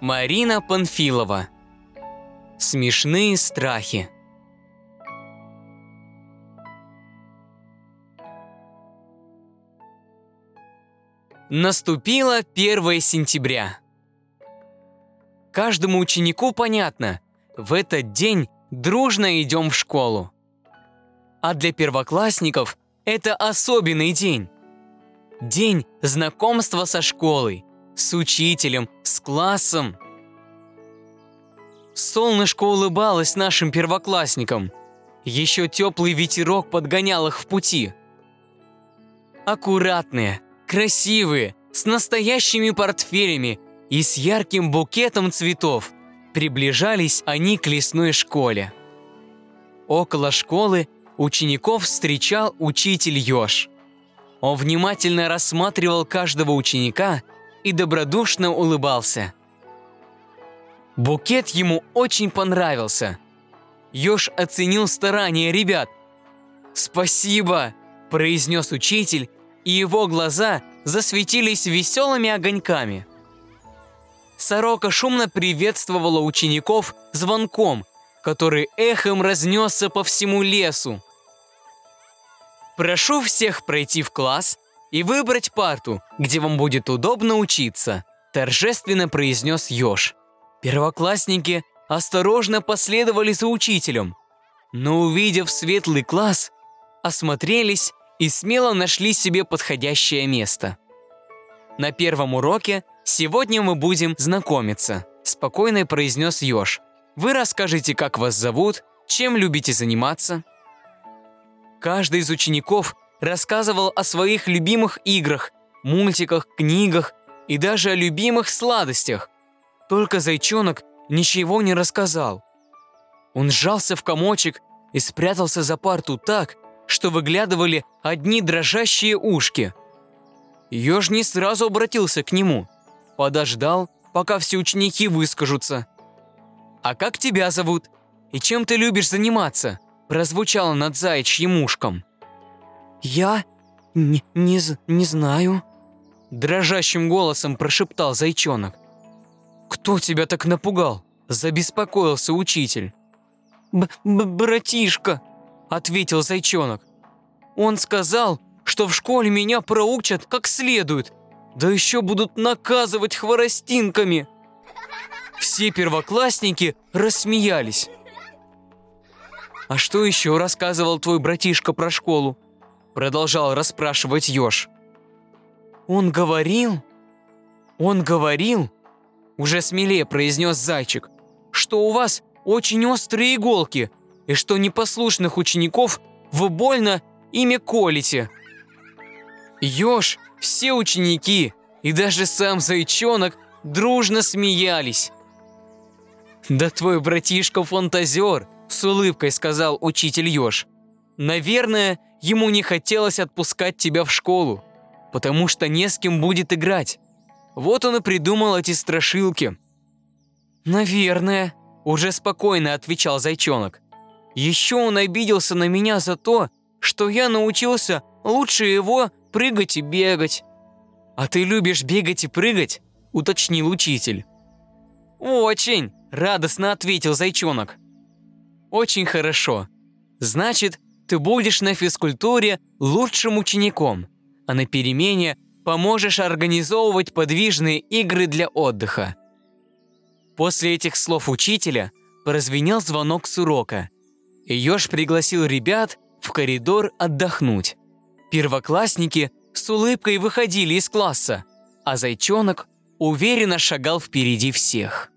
Марина Панфилова. Смешные страхи. Наступило 1 сентября. Каждому ученику понятно, в этот день дружно идем в школу. А для первоклассников это особенный день. День знакомства со школой, с учителем, классом. Солнышко улыбалось нашим первоклассникам. Еще теплый ветерок подгонял их в пути. Аккуратные, красивые, с настоящими портфелями и с ярким букетом цветов приближались они к лесной школе. Около школы учеников встречал учитель Ёж. Он внимательно рассматривал каждого ученика и добродушно улыбался. Букет ему очень понравился. Ёж оценил старания ребят. «Спасибо!» – произнес учитель, и его глаза засветились веселыми огоньками. Сорока шумно приветствовала учеников звонком, который эхом разнесся по всему лесу. Прошу всех пройти в класс и выбрать парту, где вам будет удобно учиться», – торжественно произнес Ёж. Первоклассники осторожно последовали за учителем, но, увидев светлый класс, осмотрелись и смело нашли себе подходящее место. На первом уроке сегодня мы будем знакомиться, спокойно произнес Ёж. Вы расскажете, как вас зовут, чем любите заниматься – Каждый из учеников рассказывал о своих любимых играх, мультиках, книгах и даже о любимых сладостях. Только зайчонок ничего не рассказал. Он сжался в комочек и спрятался за парту так, что выглядывали одни дрожащие ушки. Ёж не сразу обратился к нему. Подождал, пока все ученики выскажутся. «А как тебя зовут? И чем ты любишь заниматься?» прозвучало над заячьим ушком. «Я не, не, не знаю», – дрожащим голосом прошептал зайчонок. «Кто тебя так напугал?» – забеспокоился учитель. Б -б «Братишка», – ответил зайчонок. «Он сказал, что в школе меня проучат как следует, да еще будут наказывать хворостинками». Все первоклассники рассмеялись. «А что еще рассказывал твой братишка про школу?» Продолжал расспрашивать Ёж. «Он говорил? Он говорил?» Уже смелее произнес зайчик, что у вас очень острые иголки и что непослушных учеников вы больно ими колите. Ёж, все ученики и даже сам зайчонок дружно смеялись. «Да твой братишка фантазер!» С улыбкой сказал учитель Ёж. «Наверное, ему не хотелось отпускать тебя в школу, потому что не с кем будет играть. Вот он и придумал эти страшилки». «Наверное», – уже спокойно отвечал зайчонок. «Еще он обиделся на меня за то, что я научился лучше его прыгать и бегать». «А ты любишь бегать и прыгать?» – уточнил учитель. «Очень!» – радостно ответил зайчонок. Очень хорошо. Значит, ты будешь на физкультуре лучшим учеником, а на перемене поможешь организовывать подвижные игры для отдыха. После этих слов учителя прозвенел звонок с урока, и Ёж пригласил ребят в коридор отдохнуть. Первоклассники с улыбкой выходили из класса, а зайчонок уверенно шагал впереди всех.